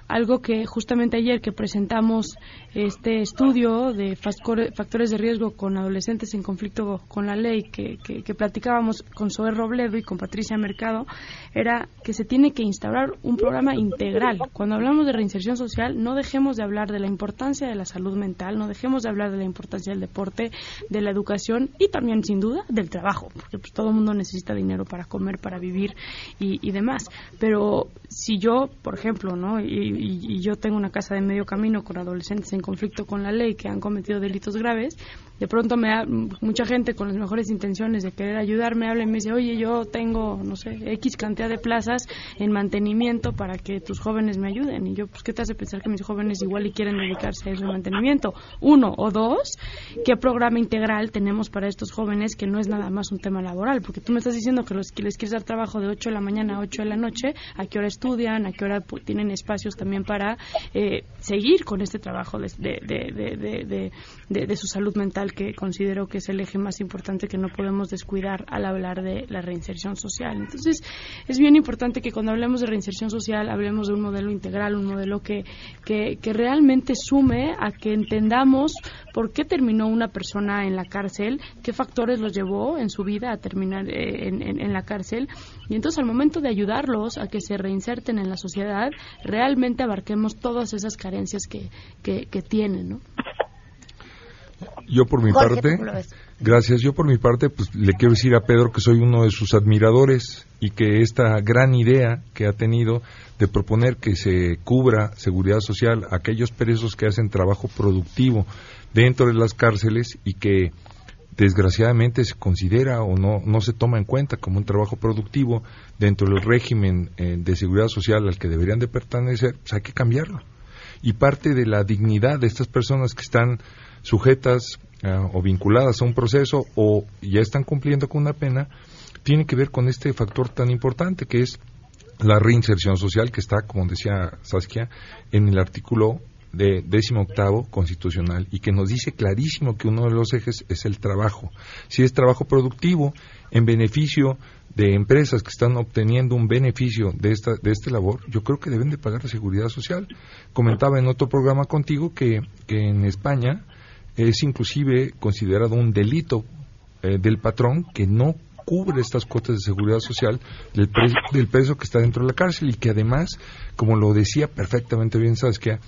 Algo que justamente ayer que presentamos este estudio de factores de riesgo con adolescentes en conflicto con la ley que, que, platicábamos con Zoe Robledo y con Patricia Mercado, era que se tiene que instaurar un programa integral. Cuando hablamos de reinserción social, no dejemos de hablar de la importancia de la salud mental, no dejemos de hablar de la importancia del deporte, de la educación y también, sin duda, del trabajo, porque pues, todo el mundo necesita dinero para comer, para vivir y, demás. Pero si yo, por ejemplo, ¿no? Y, yo tengo una casa de medio camino con adolescentes en conflicto con la ley que han cometido delitos graves, de pronto me da, mucha gente con las mejores intenciones de querer ayudarme habla y me dice, oye, yo tengo, no sé, X cantidad de plazas en mantenimiento para que tus jóvenes me ayuden. Y yo, pues, ¿qué te hace pensar que mis jóvenes igual y quieren dedicarse a ese mantenimiento? Uno, o dos, ¿qué programa integral tenemos para estos jóvenes que no es nada más un tema laboral? Porque tú me estás diciendo que, los, que les quieres dar trabajo de 8 de la mañana a 8 de la noche, ¿a qué hora estudian? ¿A qué hora tienen espacios también para eh, seguir con este trabajo de, de, de, de su salud mental que considero que es el eje más importante que no podemos descuidar al hablar de la reinserción social. Entonces, es bien importante que cuando hablemos de reinserción social hablemos de un modelo integral, un modelo que, que, realmente sume a que entendamos por qué terminó una persona en la cárcel, qué factores los llevó en su vida a terminar eh, en, la cárcel. Y entonces, al momento de ayudarlos a que se reinserten en la sociedad, realmente abarquemos todas esas carencias que, que, que tienen, ¿no? Yo por mi parte, gracias, yo por mi parte, pues le quiero decir a Pedro que soy uno de sus admiradores y que esta gran idea que ha tenido de proponer que se cubra seguridad social a aquellos presos que hacen trabajo productivo dentro de las cárceles y que desgraciadamente se considera o no, no se toma en cuenta como un trabajo productivo dentro del régimen eh, de seguridad social al que deberían de pertenecer, pues hay que cambiarlo. Y parte de la dignidad de estas personas que están sujetas eh, o vinculadas a un proceso o ya están cumpliendo con una pena, tiene que ver con este factor tan importante que es la reinserción social que está, como decía Saskia, en el artículo de décimo octavo constitucional y que nos dice clarísimo que uno de los ejes es el trabajo. Si es trabajo productivo en beneficio de empresas que están obteniendo un beneficio de esta de este labor, yo creo que deben de pagar la seguridad social. Comentaba en otro programa contigo que, que en España es inclusive considerado un delito eh, del patrón que no cubre estas cuotas de seguridad social del, del preso que está dentro de la cárcel y que además, como lo decía perfectamente bien Saskia,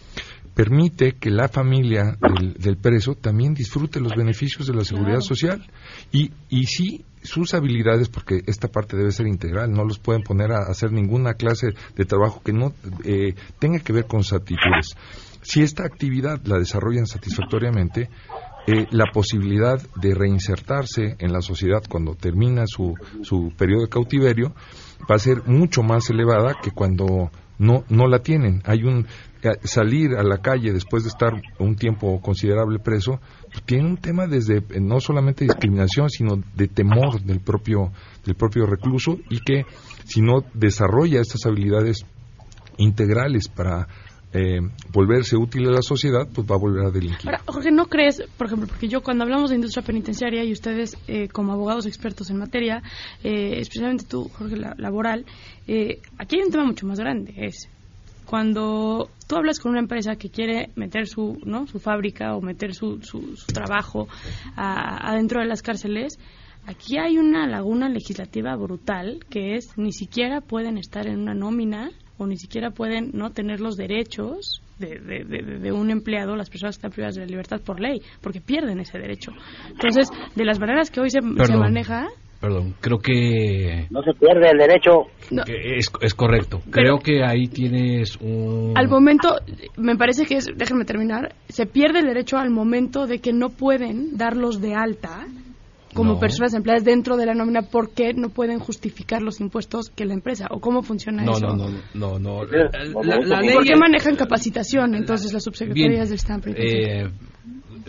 permite que la familia del, preso también disfrute los beneficios de la seguridad social. Y, y sí sus habilidades, porque esta parte debe ser integral, no los pueden poner a hacer ninguna clase de trabajo que no eh, tenga que ver con sus actitudes. Si esta actividad la desarrollan satisfactoriamente, eh, la posibilidad de reinsertarse en la sociedad cuando termina su, su periodo de cautiverio va a ser mucho más elevada que cuando no, no la tienen. Hay un eh, salir a la calle después de estar un tiempo considerable preso, pues tiene un tema desde eh, no solamente discriminación, sino de temor del propio, del propio recluso y que si no desarrolla estas habilidades integrales para eh, volverse útil a la sociedad, pues va a volver a delinquir. Ahora, Jorge, ¿no crees, por ejemplo, porque yo cuando hablamos de industria penitenciaria y ustedes eh, como abogados expertos en materia, eh, especialmente tú, Jorge, la, laboral, eh, aquí hay un tema mucho más grande, es cuando tú hablas con una empresa que quiere meter su, ¿no? su fábrica o meter su, su, su trabajo adentro de las cárceles, aquí hay una laguna legislativa brutal que es ni siquiera pueden estar en una nómina o ni siquiera pueden no tener los derechos de, de- de- de un empleado las personas que están privadas de la libertad por ley porque pierden ese derecho entonces de las maneras que hoy se, maneja Perdón, creo que, No se pierde el derecho. que es, es correcto. Creo que ahí tienes un... Al momento, me parece que es, déjenme terminar, se pierde el derecho al momento de que no pueden darlos de alta como No. personas empleadas dentro de la nómina porque no pueden justificar los impuestos que la empresa o cómo funciona No, eso. no, no, no, no. La, la ¿Y ley ¿Por qué es- manejan capacitación entonces las subsecretarías del Estado? eh,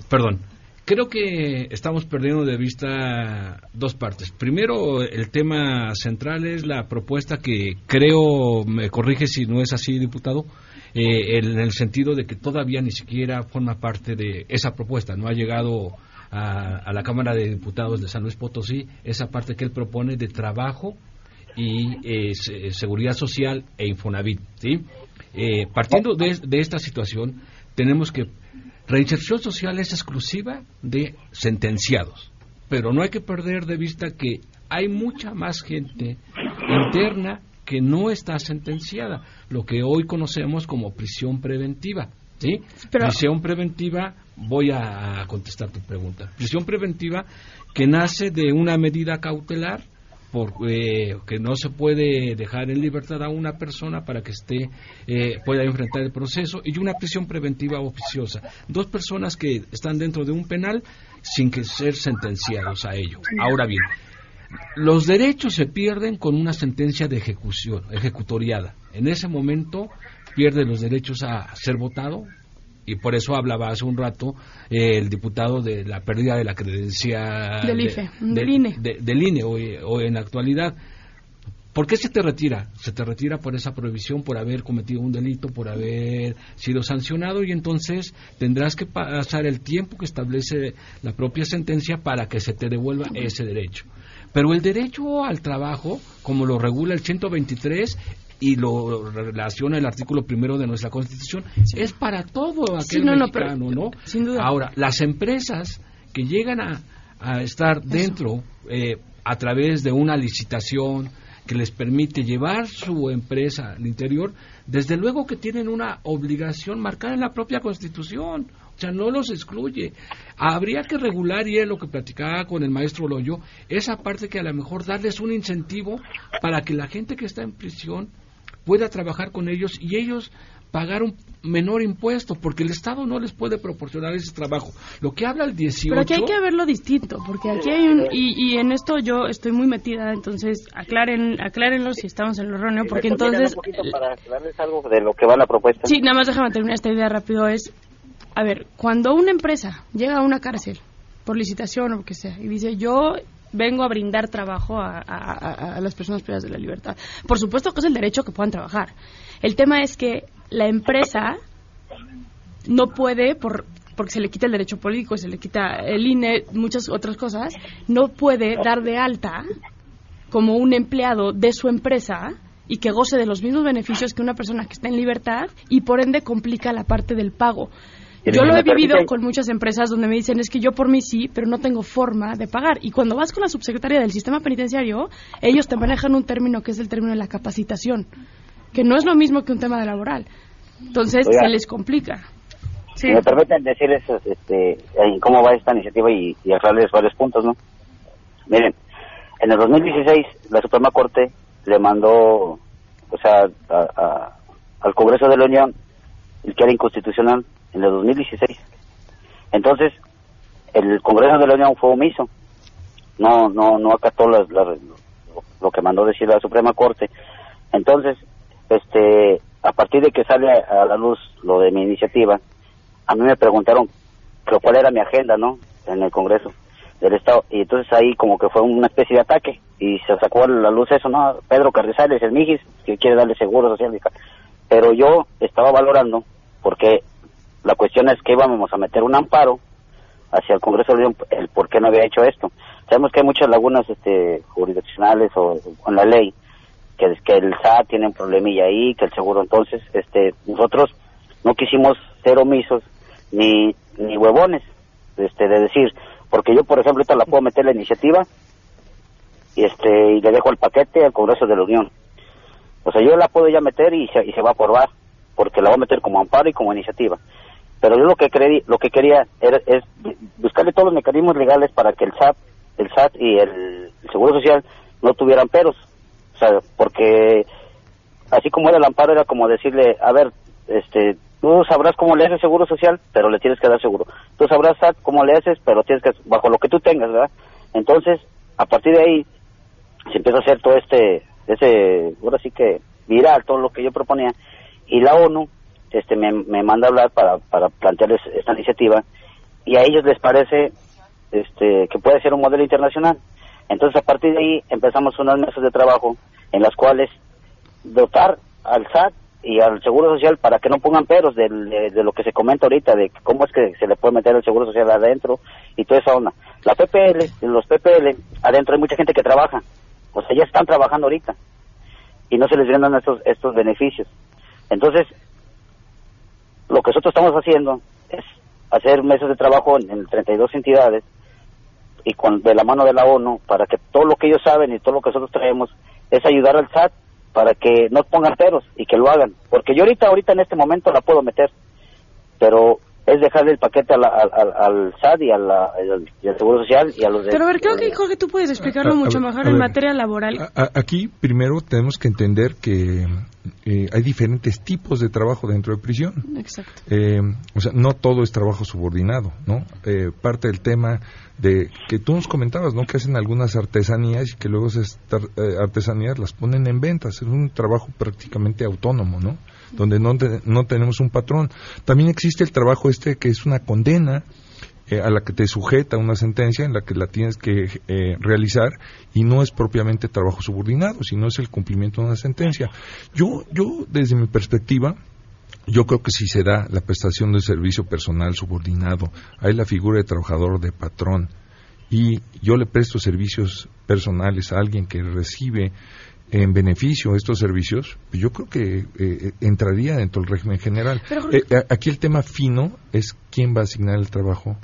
perdón. Creo que estamos perdiendo de vista dos partes. Primero, el tema central es la propuesta que creo, me corrige si no es así, diputado, eh, en el sentido de que todavía ni siquiera forma parte de esa propuesta. No ha llegado a, a la Cámara de Diputados de San Luis Potosí esa parte que él propone de trabajo y eh, se- seguridad social e Infonavit. Eh, partiendo de, de esta situación, tenemos que reinserción social es exclusiva de sentenciados, pero no hay que perder de vista que hay mucha más gente interna que no está sentenciada, lo que hoy conocemos como prisión preventiva. ¿Sí? Pero- Prisión preventiva, voy a contestar tu pregunta. Prisión preventiva que nace de una medida cautelar por, eh, que no se puede dejar en libertad a una persona para que esté eh, pueda enfrentar el proceso y una prisión preventiva oficiosa dos personas que están dentro de un penal sin que ser sentenciados a ello ahora bien los derechos se pierden con una sentencia de ejecución ejecutoriada en ese momento pierde los derechos a ser votado y por eso hablaba hace un rato eh, el diputado de la pérdida de la credencia Del de- IFE, de- del INE. de- del INE hoy, hoy en la actualidad. ¿Por qué se te retira? Se te retira por esa prohibición, por haber cometido un delito, por haber sido sancionado y entonces tendrás que pasar el tiempo que establece la propia sentencia para que se te devuelva ese derecho. Pero el derecho al trabajo, como lo regula el 123 y lo relaciona el artículo primero de nuestra Constitución, es para todo aquel Sí, no, no, pero- mexicano, ¿no? sin duda. Ahora, las empresas que llegan a, a estar dentro eh, a través de una licitación que les permite llevar su empresa al interior, desde luego que tienen una obligación marcada en la propia Constitución. O sea, no los excluye. Habría que regular, y es lo que platicaba con el maestro Loyo, esa parte que a lo mejor darles un incentivo para que la gente que está en prisión pueda trabajar con ellos y ellos pagar un menor impuesto, porque el Estado no les puede proporcionar ese trabajo. Lo que habla el 18... Pero aquí hay que verlo distinto, porque aquí hay un... Y, y en esto yo estoy muy metida, entonces aclaren, aclárenlo si estamos en lo erróneo, porque entonces... un poquito para aclararles algo de lo que va la propuesta. Sí, nada más déjame terminar esta idea rápido. Es, a ver, cuando una empresa llega a una cárcel por licitación o lo que sea y dice yo vengo a brindar trabajo a, las personas privadas de la libertad, por supuesto que es el derecho que puedan trabajar. El tema es que la empresa no puede por porque se le quita el derecho político, se le quita el INE, muchas otras cosas, no puede dar de alta como un empleado de su empresa y que goce de los mismos beneficios que una persona que está en libertad y por ende complica la parte del pago. Yo lo he vivido con muchas empresas donde me dicen es que yo por mí sí, pero no tengo forma de pagar. Y cuando vas con la subsecretaria del sistema penitenciario, ellos te manejan un término que es el término de la capacitación, que no es lo mismo que un tema de laboral. Entonces Oiga. se les complica. Si me permiten decirles este, cómo va esta iniciativa y, y aclararles varios puntos, ¿no? Miren, en el 2016 la Suprema Corte le mandó, o sea, a- a- al Congreso de la Unión el que era inconstitucional en el 2016. Entonces, el Congreso de la Unión fue omiso, no no no acató las- las- lo, que mandó decir la Suprema Corte. Entonces, este, a partir de que sale a, la luz lo de mi iniciativa, a mí me preguntaron cuál era mi agenda, ¿no? En el Congreso del Estado. Y entonces ahí como que fue una especie de ataque y se sacó a la luz eso, ¿no? Pedro Carrizales, el Mijis, que quiere darle seguro social. Pero yo estaba valorando porque la cuestión es que íbamos a meter un amparo hacia el Congreso de León el por qué no había hecho esto. Sabemos que hay muchas lagunas este, jurisdiccionales o con la ley, que, que el SAT tiene un problemilla ahí, que el seguro. Entonces, este, nosotros no quisimos ser omisos ni, ni huevones, este, de decir, porque yo, por ejemplo, esta la puedo meter la iniciativa y este y le dejo el paquete al Congreso de la Unión. O sea, yo la puedo ya meter y se, y se va a aprobar, porque la voy a meter como amparo y como iniciativa. Pero yo lo que creí, lo que quería era, es buscarle todos los mecanismos legales para que el SAT, el SAT y el, Seguro Social no tuvieran peros. O sea, porque así como era el amparo era como decirle, a ver, este, tú sabrás cómo le haces seguro social, pero le tienes que dar seguro. Tú sabrás SAT cómo le haces, pero tienes que bajo lo que tú tengas, ¿verdad? Entonces, a partir de ahí se empieza a hacer todo este ese ahora sí que viral todo lo que yo proponía y la ONU este me, me manda a hablar para, para plantearles esta iniciativa y a ellos les parece este que puede ser un modelo internacional entonces a partir de ahí empezamos unas mesas de trabajo en las cuales dotar al SAT y al Seguro Social para que no pongan peros de, de, lo que se comenta ahorita, de cómo es que se le puede meter el Seguro Social adentro y toda esa onda. La PPL, los PPL, adentro hay mucha gente que trabaja, o sea, ya están trabajando ahorita y no se les brindan estos, estos beneficios. Entonces, lo que nosotros estamos haciendo es hacer meses de trabajo en, 32 entidades y con de la mano de la ONU para que todo lo que ellos saben y todo lo que nosotros traemos es ayudar al SAT para que no pongan peros y que lo hagan. Porque yo ahorita, ahorita en este momento la puedo meter, pero es dejarle el paquete al, al, SAD y, al, Seguro Social y a los Pero a ver, creo que Jorge tú puedes explicarlo mucho mejor en materia laboral. aquí primero tenemos que entender que eh, hay diferentes tipos de trabajo dentro de prisión. Exacto. Eh, o sea, no todo es trabajo subordinado, ¿no? Eh, parte del tema de que tú nos comentabas, ¿no? Que hacen algunas artesanías y que luego esas artesanías las ponen en ventas. Es un trabajo prácticamente autónomo, ¿no? Donde no, no tenemos un patrón. También existe el trabajo este que es una condena eh, a la que te sujeta una sentencia en la que la tienes que eh, realizar y no es propiamente trabajo subordinado, sino es el cumplimiento de una sentencia. Yo, yo desde mi perspectiva, yo creo que si se da la prestación de servicio personal subordinado, hay la figura de trabajador de patrón y yo le presto servicios personales a alguien que recibe en beneficio de estos servicios, yo creo que eh, entraría dentro del régimen general. Eh, aquí el tema fino es quién va a asignar el trabajo,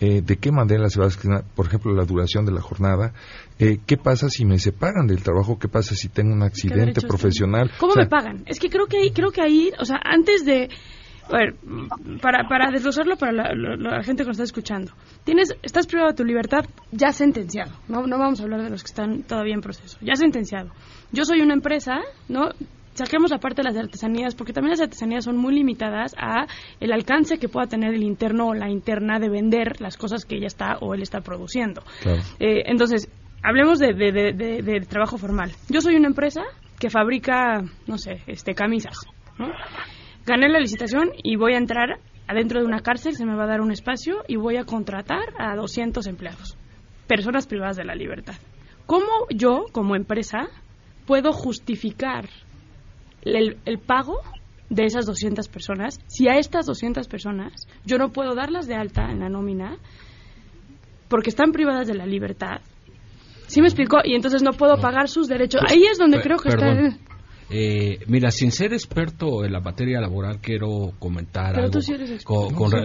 eh, de qué manera se va a asignar, por ejemplo, la duración de la jornada, qué pasa si me separan del trabajo, qué pasa si tengo un accidente profesional. ¿Cómo me pagan? Es que creo que creo que ahí, o sea, antes de a ver, para, para desglosarlo para la, gente que nos está escuchando, tienes, estás privado de tu libertad ya sentenciado, no, no vamos a hablar de los que están todavía en proceso, ya sentenciado. Yo soy una empresa, ¿no? saquemos aparte las artesanías, porque también las artesanías son muy limitadas a el alcance que pueda tener el interno o la interna de vender las cosas que ella está o él está produciendo. Eh, entonces, hablemos de, de, de, trabajo formal. Yo soy una empresa que fabrica, no sé, este camisas, ¿no? Gané la licitación y voy a entrar adentro de una cárcel, se me va a dar un espacio y voy a contratar a 200 empleados, personas privadas de la libertad. ¿Cómo yo, como empresa, puedo justificar el, pago de esas 200 personas si a estas 200 personas yo no puedo darlas de alta en la nómina porque están privadas de la libertad? ¿Sí me explicó? Y entonces no puedo pagar sus derechos. Ahí es donde creo que está... Eh, mira, sin ser experto en la materia laboral, quiero comentar algo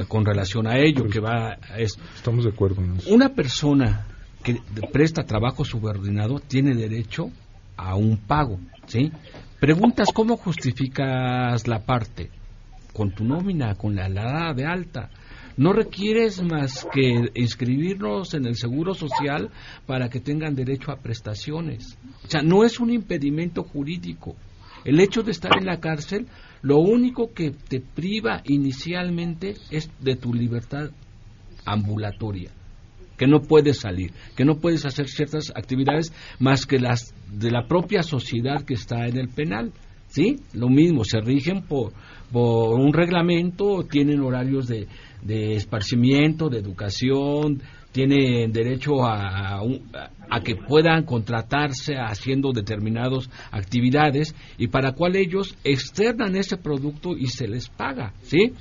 con, relación a ello, que va Estamos de acuerdo. Una persona que presta trabajo subordinado tiene derecho a un pago, ¿sí? Preguntas cómo justificas la parte con tu nómina, con la dada de alta. No requieres más que inscribirnos en el Seguro Social para que tengan derecho a prestaciones. O sea, no es un impedimento jurídico. El hecho de estar en la cárcel, lo único que te priva inicialmente es de tu libertad ambulatoria, que no puedes salir, que no puedes hacer ciertas actividades más que las de la propia sociedad que está en el penal. ¿Sí? Lo mismo, se rigen por, un reglamento, tienen horarios de, de esparcimiento, de educación, tienen derecho a, a, que puedan contratarse haciendo determinadas actividades y para cual ellos externan ese producto y se les paga, ¿sí?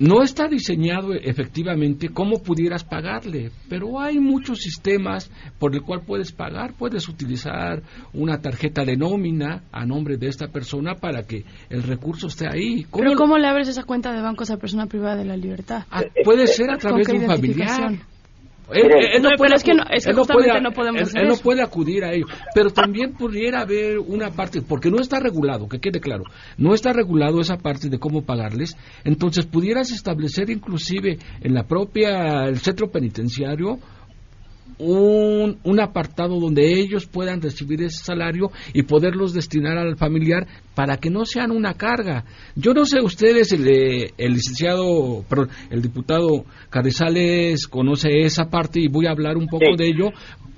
No está diseñado efectivamente cómo pudieras pagarle, pero hay muchos sistemas por el cual puedes pagar. Puedes utilizar una tarjeta de nómina a nombre de esta persona para que el recurso esté ahí. ¿Cómo pero ¿cómo le abres esa cuenta de banco a esa persona privada de la libertad? Ah, puede ser a través de un familiar. Él, no puede, es que, no, es que justamente no podemos él, no puede acudir a ello. Pero también pudiera haber una parte, porque no está regulado, que quede claro, no está regulado esa parte de cómo pagarles. Entonces pudieras establecer inclusive en la propia, el centro penitenciario, un, un, apartado donde ellos puedan recibir ese salario y poderlos destinar al familiar para que no sean una carga. Yo no sé ustedes, el, el licenciado, perdón, el diputado Carrizales conoce esa parte y voy a hablar un poco de ello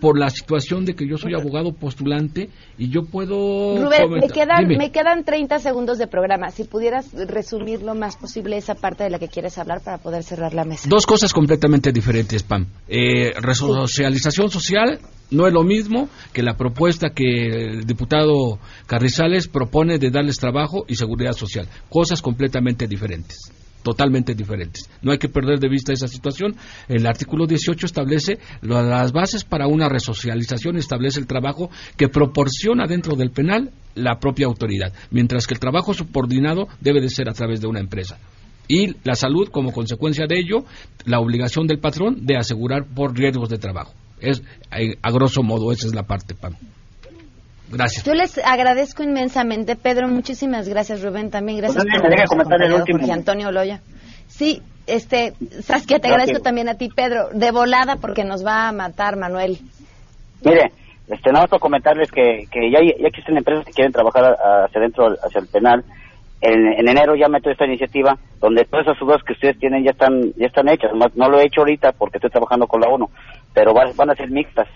por la situación de que yo soy abogado postulante y yo puedo... Rubén, me quedan, me quedan 30 segundos de programa. Si pudieras resumir lo más posible esa parte de la que quieres hablar para poder cerrar la mesa. Dos cosas completamente diferentes, Pam. Eh, resocialización social no es lo mismo que la propuesta que el diputado Carrizales propone de darles trabajo y seguridad social. Cosas completamente diferentes totalmente diferentes. No hay que perder de vista esa situación. El artículo 18 establece las bases para una resocialización, establece el trabajo que proporciona dentro del penal la propia autoridad, mientras que el trabajo subordinado debe de ser a través de una empresa. Y la salud, como consecuencia de ello, la obligación del patrón de asegurar por riesgos de trabajo. Es, a grosso modo, esa es la parte, Pam. Gracias. Yo les agradezco inmensamente, Pedro. Muchísimas gracias, Rubén. También gracias pues, por comentar el último. Antonio Loya. Sí, este, Saskia, te agradezco también a ti, Pedro. De volada, porque nos va a matar Manuel. Mire, este, nada más para comentarles que, que ya, ya existen empresas que quieren trabajar hacia dentro, hacia el penal. En, enero ya meto esta iniciativa donde todas esas dudas que ustedes tienen ya están ya están hechas. No, lo he hecho ahorita porque estoy trabajando con la ONU, pero van a ser mixtas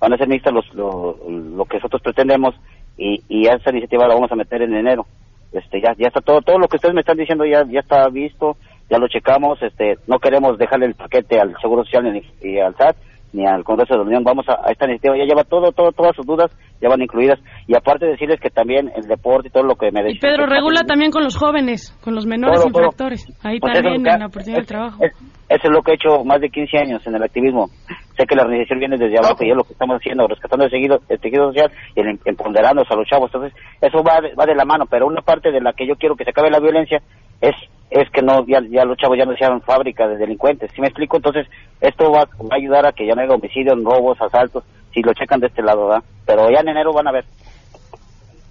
van a ser mixtas los, lo, lo que nosotros pretendemos y, y esa iniciativa la vamos a meter en enero. Este, ya, ya está todo, todo lo que ustedes me están diciendo ya, ya está visto, ya lo checamos, este, no queremos dejarle el paquete al Seguro Social y al SAT ni al Congreso de la Unión, vamos a, esta iniciativa, ya lleva todo, todo, todas sus dudas, ya van incluidas, y aparte decirles que también el deporte y todo lo que me decís. Y Pedro, regula también con los jóvenes, con los menores infractores, ahí pues también en la oportunidad de trabajo. Eso es lo que he hecho más de 15 años en el activismo. Sé que la organización viene desde abajo y es lo que estamos haciendo, rescatando el tejido, el tejido social y el, empoderarnos a los chavos. Entonces, eso va de, va de la mano, pero una parte de la que yo quiero que se acabe la violencia es es que no ya, ya los chavos ya no sean fábrica de delincuentes. ¿Sí me explico? Entonces, esto va, va, a ayudar a que ya no haya homicidios, robos, asaltos, si lo checan de este lado, ¿verdad? Pero ya en enero van a ver.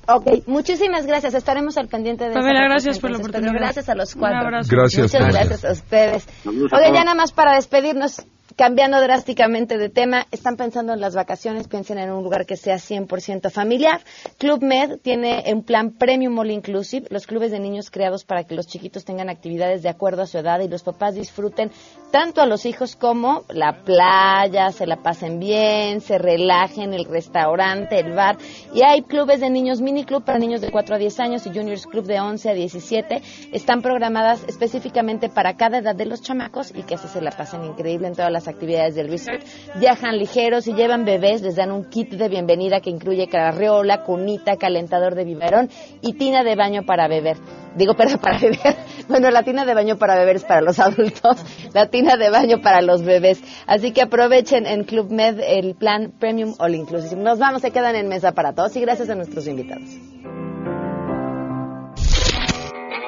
Ok, muchísimas gracias. Estaremos al pendiente de Pamela, gracias por la oportunidad. gracias a los cuatro. Gracias. Muchas gracias a ustedes. Oye, ya nada más para despedirnos, Cambiando drásticamente de tema, están pensando en las vacaciones, piensen en un lugar que sea 100% familiar. Club Med tiene un plan Premium All Inclusive, los clubes de niños creados para que los chiquitos tengan actividades de acuerdo a su edad y los papás disfruten tanto a los hijos como la playa, se la pasen bien, se relajen, el restaurante, el bar. Y hay clubes de niños, mini club para niños de 4 a 10 años y juniors club de 11 a 17. Están programadas específicamente para cada edad de los chamacos y que así se la pasen increíble en todas las actividades del resort. Viajan ligeros y llevan bebés, les dan un kit de bienvenida que incluye carriola, cunita, calentador de biberón y tina de baño para beber. Digo, pero para beber. Bueno, la tina de baño para beber es para los adultos, la tina de baño para los bebés. Así que aprovechen en Club Med el plan Premium All Inclusive. Nos vamos, se quedan en mesa para todos y gracias a nuestros invitados.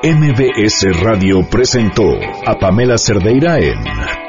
MBS Radio presentó a Pamela Cerdeira en